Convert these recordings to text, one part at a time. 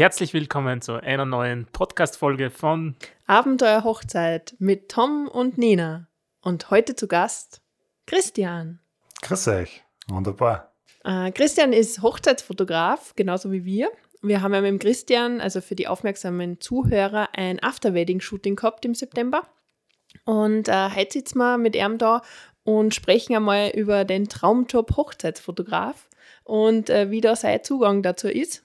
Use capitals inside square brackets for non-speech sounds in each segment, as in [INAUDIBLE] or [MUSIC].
herzlich willkommen zu einer neuen Podcast-Folge von Abenteuer Hochzeit mit Tom und Nina. Und heute zu Gast Christian. Grüß euch, wunderbar. Äh, Christian ist Hochzeitsfotograf, genauso wie wir. Wir haben ja mit dem Christian, also für die aufmerksamen Zuhörer, ein After-Wedding-Shooting gehabt im September. Und äh, heute sitzen wir mit ihm da und sprechen einmal über den Traumjob Hochzeitsfotograf und äh, wie da sein Zugang dazu ist.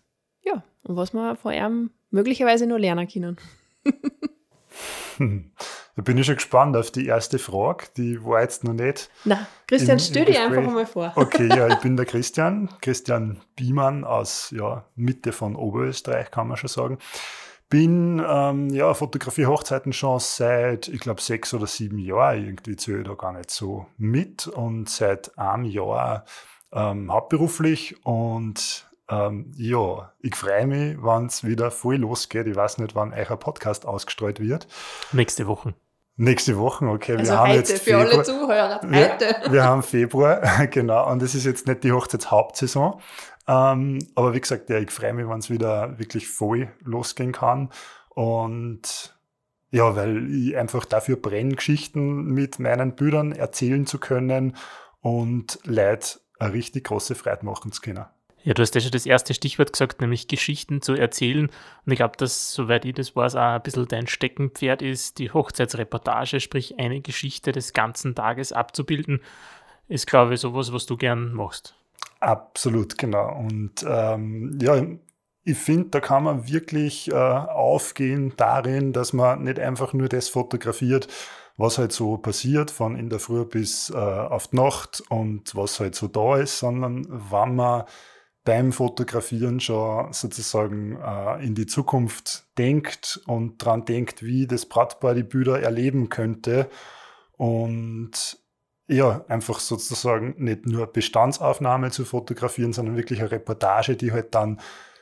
Und was wir von ihm möglicherweise noch lernen können. [LAUGHS] Da bin ich schon gespannt auf die erste Frage. Die war jetzt noch nicht. Na, Christian, stell dich einfach mal vor. Okay, ja, ich [LAUGHS] bin der Christian, Christian Biemann aus ja, Mitte von Oberösterreich, kann man schon sagen. Bin ähm, ja, fotografiere Hochzeiten schon seit, ich glaube, sechs oder sieben Jahren. Irgendwie zähle ich da gar nicht so mit und seit einem Jahr ähm, hauptberuflich und ähm, ja, ich freue mich, wenn es wieder voll losgeht. Ich weiß nicht, wann euer Podcast ausgestrahlt wird. Nächste Woche. Nächste Woche, okay. Also wir haben heute, jetzt für alle Zuhörer, heute. Wir, wir haben Februar, [LAUGHS] genau. Und es ist jetzt nicht die Hochzeitshauptsaison. Ähm, aber wie gesagt, ja, ich freue mich, wenn es wieder wirklich voll losgehen kann. Und ja, weil ich einfach dafür brenne, Geschichten mit meinen Bildern erzählen zu können und Leute eine richtig große Freude machen zu können. Ja, du hast ja schon das erste Stichwort gesagt, nämlich Geschichten zu erzählen. Und ich glaube, dass, soweit ich das weiß, auch ein bisschen dein Steckenpferd ist, die Hochzeitsreportage, sprich eine Geschichte des ganzen Tages abzubilden, ist, glaube ich, sowas, was du gern machst. Absolut, genau. Und ähm, ja, ich finde, da kann man wirklich äh, aufgehen darin, dass man nicht einfach nur das fotografiert, was halt so passiert, von in der Früh bis äh, auf die Nacht und was halt so da ist, sondern wann man beim Fotografieren schon sozusagen äh, in die Zukunft denkt und daran denkt, wie das Brautpaar die Bilder erleben könnte. Und ja, einfach sozusagen nicht nur Bestandsaufnahme zu fotografieren, sondern wirklich eine Reportage, die halt dann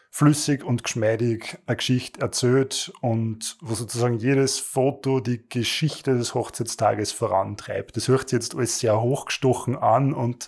flüssig und geschmeidig eine Geschichte erzählt und wo sozusagen jedes Foto die Geschichte des Hochzeitstages vorantreibt. Das hört sich jetzt alles sehr hochgestochen an und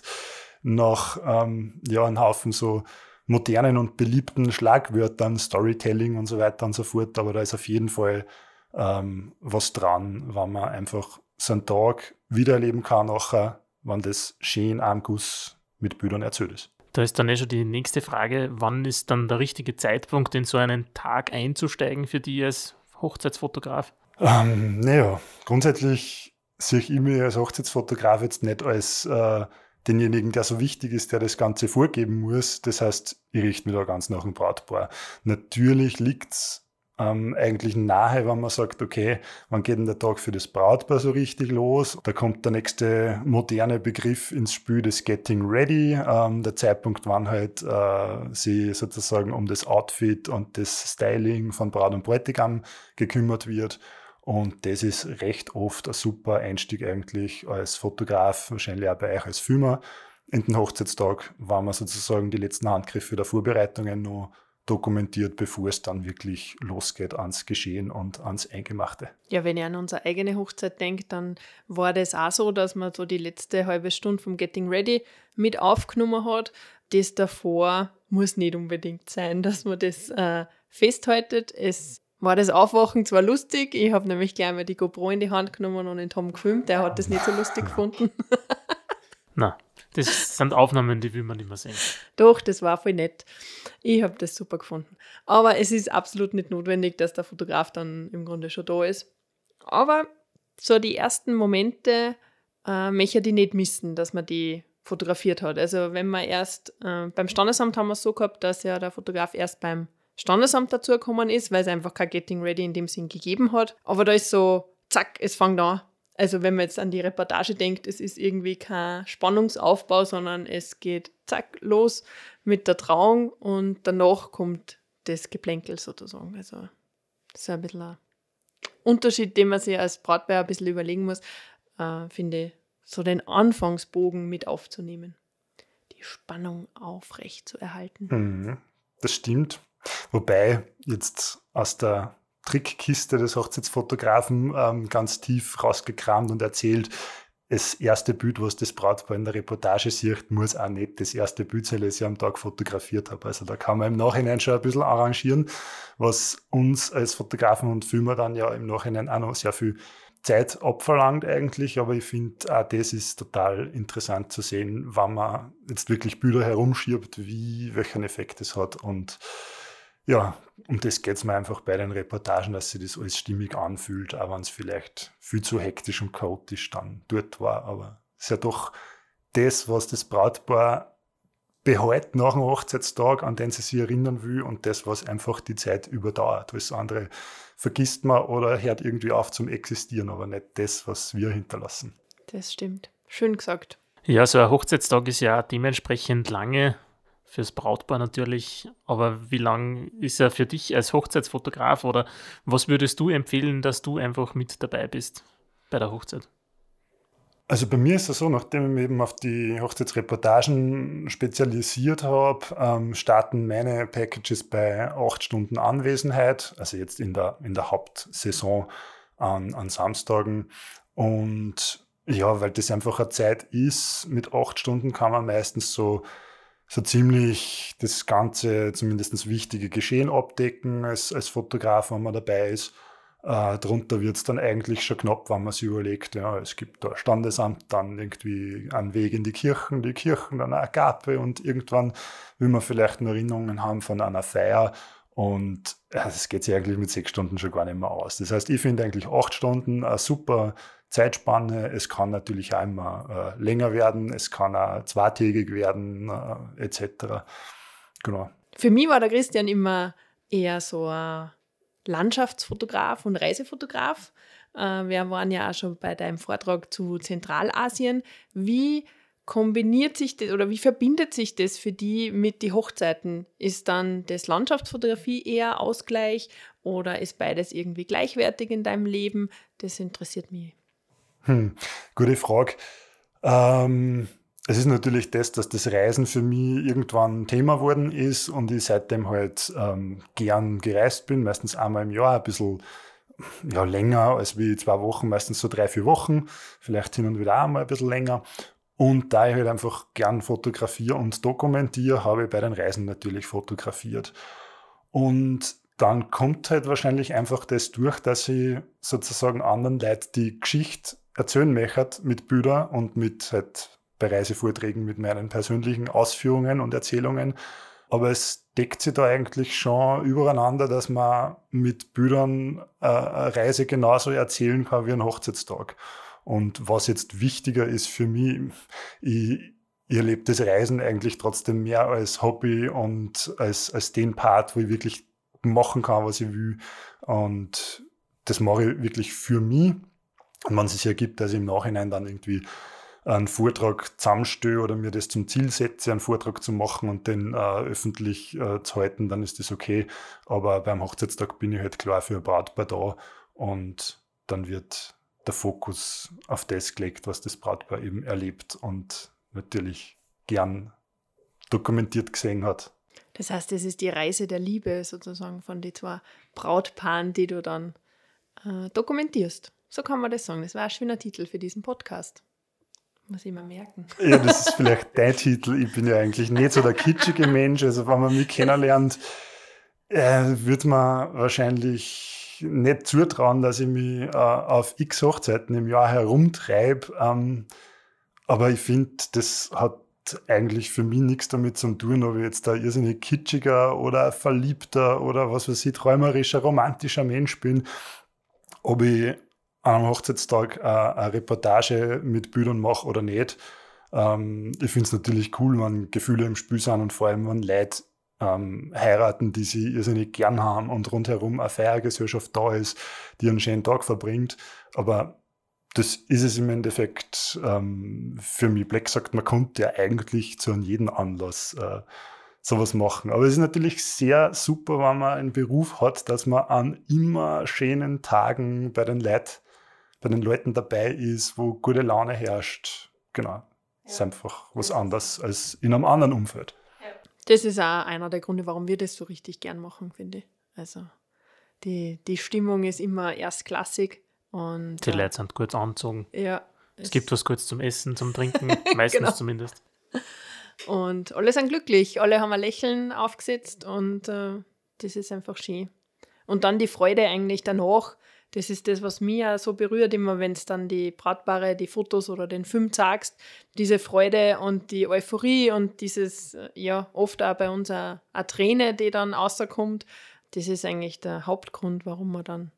nach ähm, ja, einem Haufen so modernen und beliebten Schlagwörtern, Storytelling und so weiter und so fort. Aber da ist auf jeden Fall ähm, was dran, wenn man einfach so einen Tag wiedererleben kann, nachher, wenn das schön am Guss mit Bildern erzählt ist. Da ist dann eh schon die nächste Frage, wann ist dann der richtige Zeitpunkt, in so einen Tag einzusteigen für dich als Hochzeitsfotograf? Ähm, naja, grundsätzlich sehe ich mich als Hochzeitsfotograf jetzt nicht als äh, denjenigen, der so wichtig ist, der das Ganze vorgeben muss. Das heißt, ich richte mich da ganz nach dem Brautpaar. Natürlich liegt's ähm, eigentlich nahe, wenn man sagt, okay, wann geht denn der Tag für das Brautpaar so richtig los? Da kommt der nächste moderne Begriff ins Spiel, das Getting Ready, ähm, der Zeitpunkt, wann halt äh, sie sozusagen um das Outfit und das Styling von Braut und Bräutigam gekümmert wird. Und das ist recht oft ein super Einstieg eigentlich als Fotograf, wahrscheinlich auch bei euch als Filmer in den Hochzeitstag, wenn man sozusagen die letzten Handgriffe der Vorbereitungen noch dokumentiert, bevor es dann wirklich losgeht ans Geschehen und ans Eingemachte. Ja, wenn ihr an unsere eigene Hochzeit denkt, dann war das auch so, dass man so die letzte halbe Stunde vom Getting Ready mit aufgenommen hat. Das davor muss nicht unbedingt sein, dass man das äh, festhaltet. Es war das Aufwachen zwar lustig, ich habe nämlich gleich mal die GoPro in die Hand genommen und den Tom gefilmt, der hat das nicht so lustig gefunden. [LAUGHS] Na, das sind Aufnahmen, die will man nicht mehr sehen. Doch, das war voll nett. Ich habe das super gefunden. Aber es ist absolut nicht notwendig, dass der Fotograf dann im Grunde schon da ist. Aber so die ersten Momente äh, möchte ich nicht missen, dass man die fotografiert hat. Also wenn man erst äh, beim Standesamt haben wir es so gehabt, dass ja der Fotograf erst beim Standesamt dazugekommen ist, weil es einfach kein Getting Ready in dem Sinn gegeben hat. Aber da ist so, zack, es fängt an. Also wenn man jetzt an die Reportage denkt, es ist irgendwie kein Spannungsaufbau, sondern es geht zack los mit der Trauung und danach kommt das Geplänkel sozusagen. Also das ist ein bisschen ein Unterschied, den man sich als Brautbär ein bisschen überlegen muss, äh, finde ich, so den Anfangsbogen mit aufzunehmen. Die Spannung aufrecht zu erhalten. Mhm, das stimmt. Wobei jetzt aus der Trickkiste des Hochzeitsfotografen ähm, ganz tief rausgekramt und erzählt, das erste Bild, was das Brautpaar in der Reportage sieht, muss auch nicht das erste Bild sein, das ich am Tag fotografiert habe. Also da kann man im Nachhinein schon ein bisschen arrangieren, was uns als Fotografen und Filmer dann ja im Nachhinein auch noch sehr viel Zeit abverlangt eigentlich, aber ich finde auch das ist total interessant zu sehen, wann man jetzt wirklich Bilder herumschiebt, wie, welchen Effekt es hat und ja, um das geht es mir einfach bei den Reportagen, dass sich das alles stimmig anfühlt, auch wenn es vielleicht viel zu hektisch und chaotisch dann dort war. Aber es ist ja doch das, was das Brautpaar behält nach dem Hochzeitstag, an den sie sich erinnern will und das, was einfach die Zeit überdauert. Alles andere vergisst man oder hört irgendwie auf zum Existieren, aber nicht das, was wir hinterlassen. Das stimmt. Schön gesagt. Ja, so ein Hochzeitstag ist ja dementsprechend lange fürs Brautpaar natürlich. Aber wie lang ist er für dich als Hochzeitsfotograf oder was würdest du empfehlen, dass du einfach mit dabei bist bei der Hochzeit? Also bei mir ist es so, nachdem ich mich eben auf die Hochzeitsreportagen spezialisiert habe, ähm, starten meine Packages bei acht Stunden Anwesenheit, also jetzt in der, in der Hauptsaison an, an Samstagen. Und ja, weil das einfach eine Zeit ist, mit acht Stunden kann man meistens so so ziemlich das ganze, zumindest das wichtige Geschehen abdecken als, als Fotograf, wenn man dabei ist. Äh, darunter wird es dann eigentlich schon knapp, wenn man sich überlegt, ja, es gibt da Standesamt, dann irgendwie einen Weg in die Kirchen, die Kirchen, dann eine Agape und irgendwann will man vielleicht Erinnerungen haben von einer Feier und es geht sich eigentlich mit sechs Stunden schon gar nicht mehr aus. Das heißt, ich finde eigentlich acht Stunden eine super Zeitspanne. Es kann natürlich auch immer äh, länger werden, es kann auch zweitägig werden, äh, etc. Genau. Für mich war der Christian immer eher so ein Landschaftsfotograf und Reisefotograf. Äh, wir waren ja auch schon bei deinem Vortrag zu Zentralasien. Wie kombiniert sich das oder wie verbindet sich das für die mit den Hochzeiten? Ist dann das Landschaftsfotografie eher Ausgleich oder ist beides irgendwie gleichwertig in deinem Leben? Das interessiert mich. Hm, gute Frage. Ähm, es ist natürlich das, dass das Reisen für mich irgendwann Thema worden ist und ich seitdem halt ähm, gern gereist bin, meistens einmal im Jahr, ein bisschen ja, länger als wie zwei Wochen, meistens so drei, vier Wochen, vielleicht hin und wieder auch mal ein bisschen länger. Und da ich halt einfach gern fotografiere und dokumentiere, habe ich bei den Reisen natürlich fotografiert. Und dann kommt halt wahrscheinlich einfach das durch, dass ich sozusagen anderen Leuten die Geschichte erzählen möchte mit Bildern und mit halt bei Reisevorträgen mit meinen persönlichen Ausführungen und Erzählungen. Aber es deckt sich da eigentlich schon übereinander, dass man mit Bildern äh, eine Reise genauso erzählen kann wie ein Hochzeitstag. Und was jetzt wichtiger ist für mich, ich, ich erlebe das Reisen eigentlich trotzdem mehr als Hobby und als, als den Part, wo ich wirklich machen kann, was ich will. Und das mache ich wirklich für mich. Und wenn es sich ergibt, dass ich im Nachhinein dann irgendwie einen Vortrag zusammenstehe oder mir das zum Ziel setze, einen Vortrag zu machen und den äh, öffentlich äh, zu halten, dann ist das okay. Aber beim Hochzeitstag bin ich halt klar für ein Brautpaar da und dann wird der Fokus auf das gelegt, was das Brautpaar eben erlebt und natürlich gern dokumentiert gesehen hat. Das heißt, es ist die Reise der Liebe sozusagen von den zwei Brautpaaren, die du dann äh, dokumentierst. So kann man das sagen. Das war ein schöner Titel für diesen Podcast. Muss ich mal merken. Ja, das ist vielleicht dein Titel. Ich bin ja eigentlich nicht so der kitschige Mensch. Also, wenn man mich kennenlernt, äh, würde man wahrscheinlich nicht zutrauen, dass ich mich äh, auf x Hochzeiten im Jahr herumtreibe. Ähm, aber ich finde, das hat eigentlich für mich nichts damit zu tun, ob ich jetzt ein irrsinnig kitschiger oder verliebter oder was weiß ich, träumerischer, romantischer Mensch bin. Ob ich am Hochzeitstag äh, eine Reportage mit Bildern mache oder nicht. Ähm, ich finde es natürlich cool, wenn Gefühle im Spiel sind und vor allem, wenn Leute ähm, heiraten, die sie irrsinnig gern haben und rundherum eine Feiergesellschaft da ist, die einen schönen Tag verbringt. Aber das ist es im Endeffekt ähm, für mich. Black sagt, man konnte ja eigentlich zu jedem Anlass äh, sowas machen. Aber es ist natürlich sehr super, wenn man einen Beruf hat, dass man an immer schönen Tagen bei den Leuten bei den Leuten dabei ist, wo gute Laune herrscht. Genau. Ja. Ist einfach was anderes als in einem anderen Umfeld. Das ist auch einer der Gründe, warum wir das so richtig gern machen, finde ich. Also die, die Stimmung ist immer erstklassig. Und, die äh, Leute sind gut angezogen. Ja. Es, gibt was kurz zum Essen, zum Trinken, [LAUGHS] meistens genau. zumindest. Und alle sind glücklich, alle haben ein Lächeln aufgesetzt und äh, das ist einfach schön. Und dann die Freude eigentlich danach, das ist das, was mich auch so berührt, immer wenn es dann die Brautpaare, die Fotos oder den Film zeigst, diese Freude und die Euphorie und dieses, äh, ja, oft auch bei uns eine, eine Träne, die dann rauskommt, das ist eigentlich der Hauptgrund, warum wir dann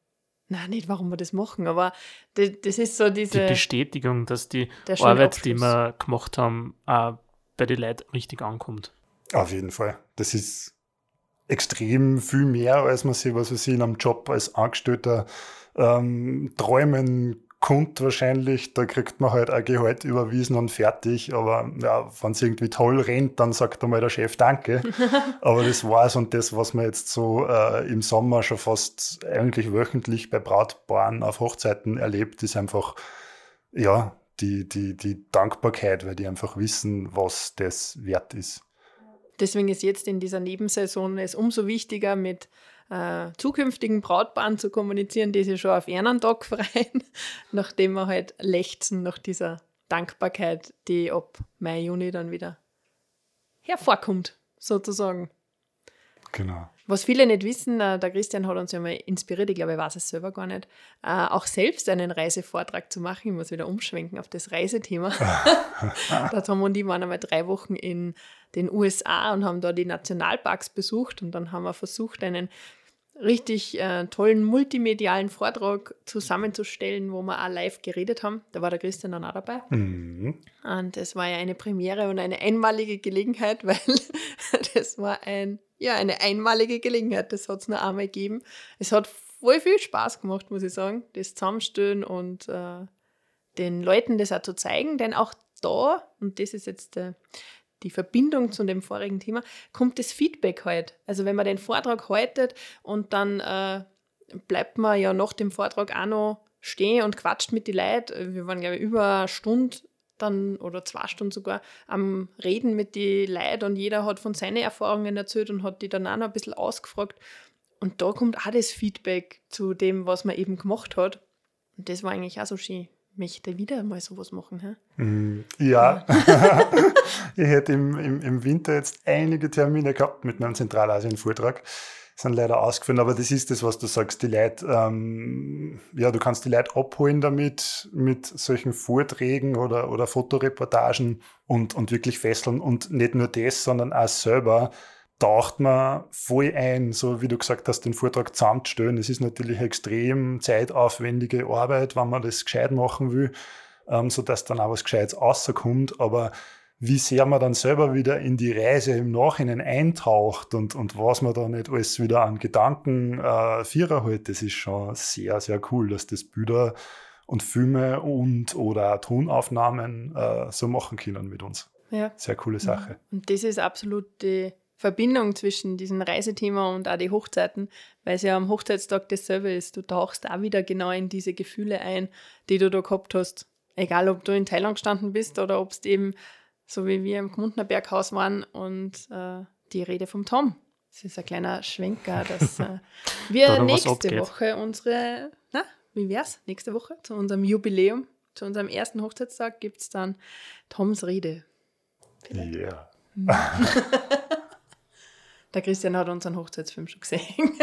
Nein, nicht warum wir das machen, aber das, das ist so diese. Die Bestätigung, dass die Arbeit, Abschluss. die wir gemacht haben, auch bei den Leuten richtig ankommt. Auf jeden Fall. Das ist extrem viel mehr, als man sich, was weiß ich, in einem Job als Angestellter ähm, träumen konnte wahrscheinlich. Da kriegt man halt ein Gehalt überwiesen und fertig. Aber ja, wenn es irgendwie toll rennt, dann sagt einmal der Chef Danke. [LAUGHS] Aber das war's und das, was man jetzt so äh, im Sommer schon fast eigentlich wöchentlich bei Brautpaaren auf Hochzeiten erlebt, ist einfach, ja, die, die, die Dankbarkeit, weil die einfach wissen, was das wert ist. Deswegen ist jetzt in dieser Nebensaison es umso wichtiger, mit äh, zukünftigen Brautpaaren zu kommunizieren, die sich schon auf Ehrentag freuen, [LAUGHS] nachdem wir halt lechzen nach dieser Dankbarkeit, die ab Mai, Juni dann wieder hervorkommt, sozusagen. Genau. Was viele nicht wissen, äh, der Christian hat uns ja mal inspiriert, ich glaube, er weiß es selber gar nicht, äh, auch selbst einen Reisevortrag zu machen. Ich muss wieder umschwenken auf das Reisethema. [LAUGHS] [LAUGHS] da Tom und ich waren einmal drei Wochen in den USA und haben da die Nationalparks besucht und dann haben wir versucht, einen richtig äh, tollen multimedialen Vortrag zusammenzustellen, wo wir auch live geredet haben. Da war der Christian dann auch dabei. Mhm. Und es war ja eine Premiere und eine einmalige Gelegenheit, [LAUGHS] weil das war ein, ja, eine einmalige Gelegenheit. Das hat es nur einmal gegeben. Es hat voll viel Spaß gemacht, muss ich sagen, das Zusammenstellen und äh, den Leuten das auch zu zeigen, denn auch da, und das ist jetzt der, die Verbindung zu dem vorigen Thema, kommt das Feedback halt. Also wenn man den Vortrag haltet und dann äh, bleibt man ja nach dem Vortrag auch noch stehen und quatscht mit den Leuten. Wir waren, glaube ich, über eine Stunde dann oder zwei Stunden sogar am Reden mit den Leuten und jeder hat von seinen Erfahrungen erzählt und hat die dann auch noch ein bisschen ausgefragt. Und da kommt auch das Feedback zu dem, was man eben gemacht hat. Und das war eigentlich auch so schön möchte wieder mal sowas machen. Hä? Mm, ja, [LAUGHS] ich hätte im, im, im Winter jetzt einige Termine gehabt mit meinem Zentralasien-Vortrag. Sind leider ausgefallen, aber das ist das, was du sagst. Die Leute, ähm, ja, du kannst die Leute abholen damit, mit solchen Vorträgen oder, oder Fotoreportagen und, und wirklich fesseln. Und nicht nur das, sondern auch selber taucht man voll ein, so wie du gesagt hast, den Vortrag zusammenzustellen. Es ist natürlich extrem zeitaufwendige Arbeit, wenn man das gescheit machen will, ähm, sodass dann auch was Gescheites rauskommt. Aber wie sehr man dann selber wieder in die Reise im Nachhinein eintaucht und, und was man da nicht alles wieder an Gedanken äh, vierer hält, das ist schon sehr, sehr cool, dass das Bilder und Filme und oder Tonaufnahmen äh, so machen können mit uns. Ja. Sehr coole Sache. Und das ist absolut die Verbindung zwischen diesem Reisethema und auch die Hochzeiten, weil es ja am Hochzeitstag dasselbe ist. Du tauchst auch wieder genau in diese Gefühle ein, die du da gehabt hast. Egal, ob du in Thailand gestanden bist oder ob es eben, so wie wir im Gmundner Berghaus waren und äh, die Rede vom Tom. Das ist ein kleiner Schwenker, dass äh, [LAUGHS] wir da nächste Woche unsere, na, wie wär's? Nächste Woche zu unserem Jubiläum, zu unserem ersten Hochzeitstag gibt es dann Toms Rede. Ja. Yeah. [LAUGHS] [LAUGHS] Der Christian hat unseren Hochzeitsfilm schon gesehen. [LAUGHS]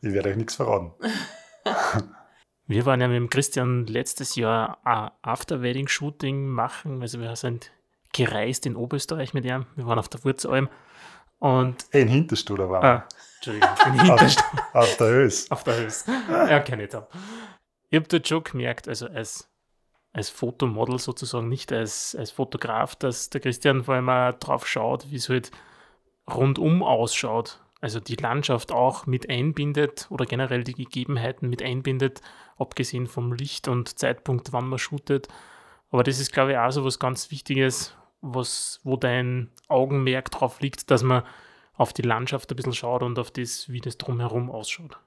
ich werde euch nichts verraten. [LAUGHS] Wir waren ja mit dem Christian letztes Jahr ein After-Wedding-Shooting machen. Also wir sind gereist in Oberösterreich mit ihm. Wir waren auf der Wurzalm. Und in Hinterstuhl waren wir. Ah, Entschuldigung, in Hinterstuhl. auf, auf der Höß. Auf der Höß. Ja, kenne ich. Ich habe dort schon gemerkt, also als als Fotomodel sozusagen, nicht als, als Fotograf, dass der Christian vor allem auch drauf schaut, wie es halt rundum ausschaut. Also die Landschaft auch mit einbindet oder generell die Gegebenheiten mit einbindet, abgesehen vom Licht und Zeitpunkt, wann man shootet. Aber das ist, glaube ich, auch so was ganz Wichtiges, was, wo dein Augenmerk drauf liegt, dass man auf die Landschaft ein bisschen schaut und auf das, wie das drumherum ausschaut.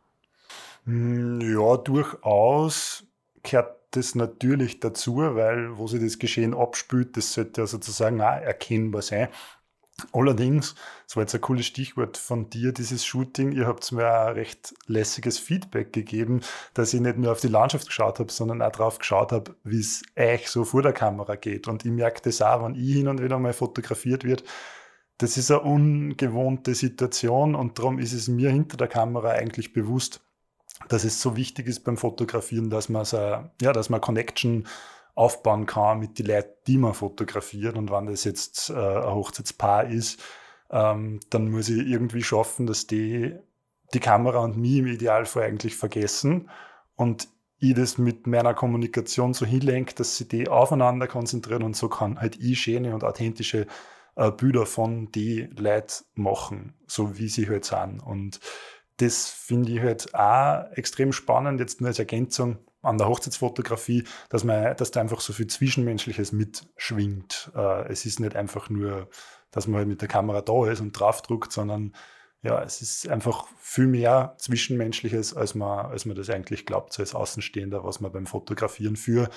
Hm, ja, durchaus gehört das natürlich dazu, weil wo sich das Geschehen abspült, das sollte ja sozusagen auch erkennbar sein. Allerdings, das war jetzt ein cooles Stichwort von dir, dieses Shooting. Ihr habt mir ein recht lässiges Feedback gegeben, dass ich nicht nur auf die Landschaft geschaut habe, sondern auch darauf geschaut habe, wie es euch so vor der Kamera geht. Und ich merke das auch, wenn ich hin und wieder mal fotografiert wird. Das ist eine ungewohnte Situation und darum ist es mir hinter der Kamera eigentlich bewusst, dass es so wichtig ist beim Fotografieren, dass man so, ja, dass man Connection aufbauen kann mit den Leuten, die man fotografiert. Und wenn das jetzt äh, ein Hochzeitspaar ist, ähm, dann muss ich irgendwie schaffen, dass die die Kamera und mich im Idealfall eigentlich vergessen und ich das mit meiner Kommunikation so hinlenke, dass sie die aufeinander konzentrieren und so kann halt ich schöne und authentische äh, Bilder von die Leuten machen, so wie sie halt sind. Und das finde ich halt auch extrem spannend, jetzt nur als Ergänzung an der Hochzeitsfotografie, dass, man, dass da einfach so viel Zwischenmenschliches mitschwingt. Äh, es ist nicht einfach nur, dass man halt mit der Kamera da ist und draufdruckt, sondern ja, es ist einfach viel mehr Zwischenmenschliches, als man, als man das eigentlich glaubt, so als Außenstehender, was man beim Fotografieren für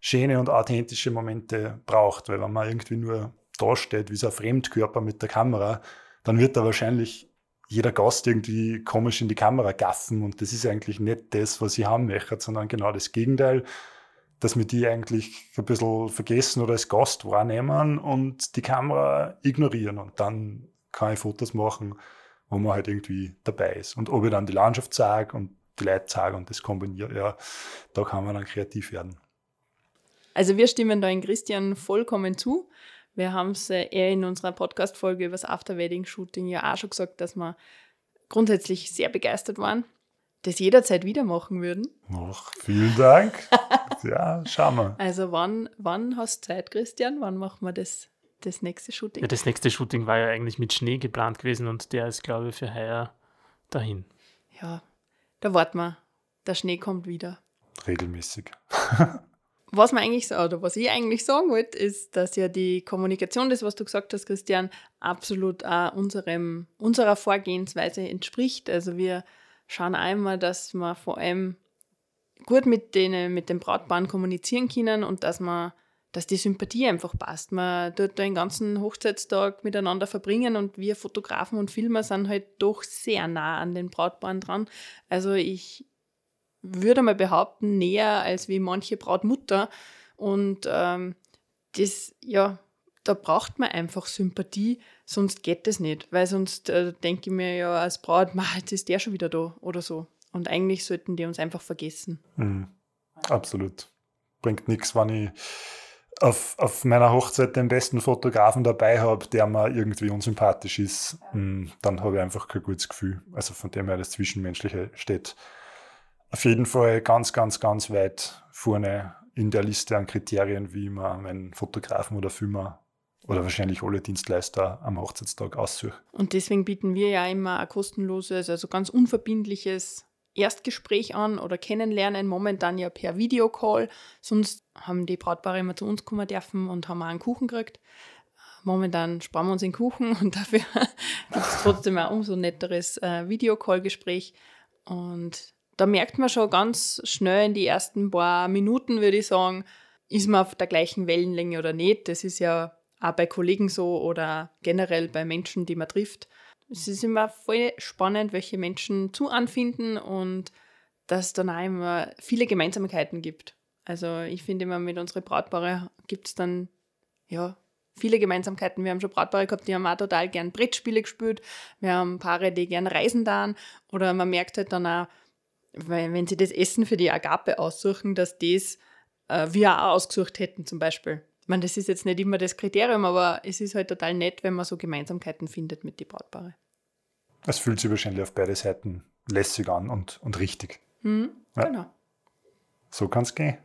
schöne und authentische Momente braucht. Weil wenn man irgendwie nur da steht, wie so ein Fremdkörper mit der Kamera, dann wird da wahrscheinlich jeder Gast irgendwie komisch in die Kamera gaffen und das ist eigentlich nicht das, was ich haben möchte, sondern genau das Gegenteil, dass wir die eigentlich ein bisschen vergessen oder als Gast wahrnehmen und die Kamera ignorieren und dann kann ich Fotos machen, wo man halt irgendwie dabei ist. Und ob ich dann die Landschaft sage und die Leute sage und das kombiniere, ja, da kann man dann kreativ werden. Also wir stimmen da in Christian vollkommen zu. Wir haben es äh, eher in unserer Podcast-Folge über das After-Wedding-Shooting ja auch schon gesagt, dass wir grundsätzlich sehr begeistert waren, das jederzeit wieder machen würden. Ach, vielen Dank. [LAUGHS] ja, schauen wir. Also wann, wann hast du Zeit, Christian? Wann machen wir das, das nächste Shooting? Ja, das nächste Shooting war ja eigentlich mit Schnee geplant gewesen und der ist, glaube ich, für heuer dahin. Ja, da warten wir. Der Schnee kommt wieder. Regelmäßig. [LAUGHS] was man eigentlich oder was ich eigentlich sagen wollte, ist, dass ja die Kommunikation, das was du gesagt hast, Christian, absolut auch unserem, unserer Vorgehensweise entspricht. Also wir schauen einmal, dass wir vor allem gut mit den, mit den Brautpaaren kommunizieren können und dass man dass die Sympathie einfach passt. Man tut den ganzen Hochzeitstag miteinander verbringen und wir Fotografen und Filmer sind halt doch sehr nah an den Brautpaaren dran. Also ich würde mal behaupten, näher als wie manche Brautmutter. Und ähm, das, ja, da braucht man einfach Sympathie, sonst geht das nicht. Weil sonst äh, denke ich mir ja als Braut, jetzt ist der schon wieder da oder so. Und eigentlich sollten die uns einfach vergessen. Mhm. Absolut. Bringt nichts, wenn ich auf, auf meiner Hochzeit den besten Fotografen dabei habe, der mir irgendwie unsympathisch ist. Mhm. Dann habe ich einfach kein gutes Gefühl. Also von dem her das Zwischenmenschliche steht auf jeden Fall ganz, ganz, ganz weit vorne in der Liste an Kriterien, wie man einen Fotografen oder Filmer oder wahrscheinlich alle Dienstleister am Hochzeitstag aussucht. Und deswegen bieten wir ja immer ein kostenloses, also ganz unverbindliches Erstgespräch an oder kennenlernen, momentan ja per Videocall. Sonst haben die Brautpaare immer zu uns kommen dürfen und haben auch einen Kuchen gekriegt. Momentan sparen wir uns den Kuchen [LAUGHS] und dafür gibt es trotzdem ein umso netteres äh, Videocall-Gespräch. Und da merkt man schon ganz schnell in die ersten paar Minuten, würde ich sagen, ist man auf der gleichen Wellenlänge oder nicht. Das ist ja auch bei Kollegen so oder generell bei Menschen, die man trifft. Es ist immer voll spannend, welche Menschen zu anfinden und dass es dann auch immer viele Gemeinsamkeiten gibt. Also ich finde immer mit unseren Brautpaare gibt es dann ja viele Gemeinsamkeiten. Wir haben schon Brautpaare gehabt, die haben auch total gern Brettspiele gespielt. Wir haben Paare, die gern reisen dann. Oder man merkt halt dann auch, weil wenn sie das Essen für die Agape aussuchen, dass das äh, wir auch ausgesucht hätten zum Beispiel. Ich meine, das ist jetzt nicht immer das Kriterium, aber es ist halt total nett, wenn man so Gemeinsamkeiten findet mit den Brautpaare. Es fühlt sich wahrscheinlich auf beide Seiten lässig an und, und richtig. Mhm, ja. Genau. So kann es gehen,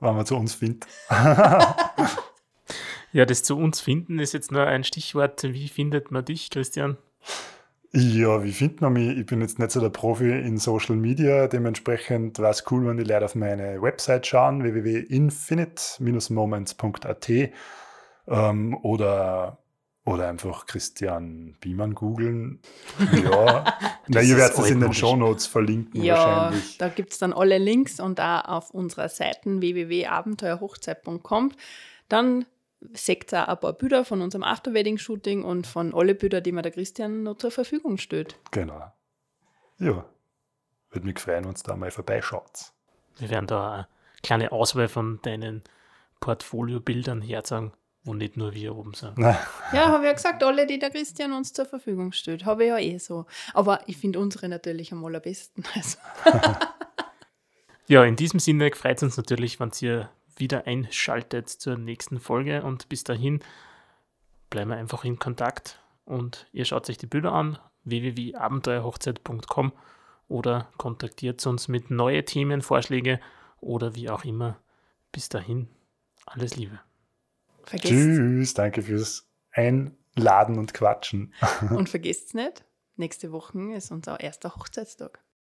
wenn man zu uns findet. [LAUGHS] ja, das zu uns finden ist jetzt nur ein Stichwort. Wie findet man dich, Christian? Ja, wie findet man mich? Ich bin jetzt nicht so der Profi in Social Media, dementsprechend war es cool, wenn die Leute auf meine Website schauen, www.infinite-moments.at ähm, oder, oder einfach Christian Biemann googeln. [LAUGHS] Ja, Na, ihr werdet es in den Show Notes verlinken ja, wahrscheinlich. Da gibt es dann alle Links und auch auf unserer Seite www.abenteuerhochzeit.com. Dann seht ihr auch ein paar Bilder von unserem After-Wedding-Shooting und von alle Bilder, die mir der Christian noch zur Verfügung stellt. Genau. Ja, würde mich freuen, wenn ihr da mal vorbeischaut. Wir werden da eine kleine Auswahl von deinen Portfolio-Bildern herzeigen, wo nicht nur wir oben sind. Ja, habe ich ja gesagt, alle, die der Christian uns zur Verfügung stellt. Habe ich ja eh so. Aber ich finde unsere natürlich am allerbesten. Also. [LAUGHS] ja, in diesem Sinne freut es uns natürlich, wenn ihr wieder einschaltet zur nächsten Folge und bis dahin bleiben wir einfach in Kontakt und ihr schaut euch die Bilder an, www.abenteuerhochzeit.com oder kontaktiert uns mit neuen Themenvorschläge oder wie auch immer. Bis dahin, alles Liebe. Vergesst. Tschüss, danke fürs Einladen und Quatschen. Und [LAUGHS] vergesst nicht, nächste Woche ist unser erster Hochzeitstag.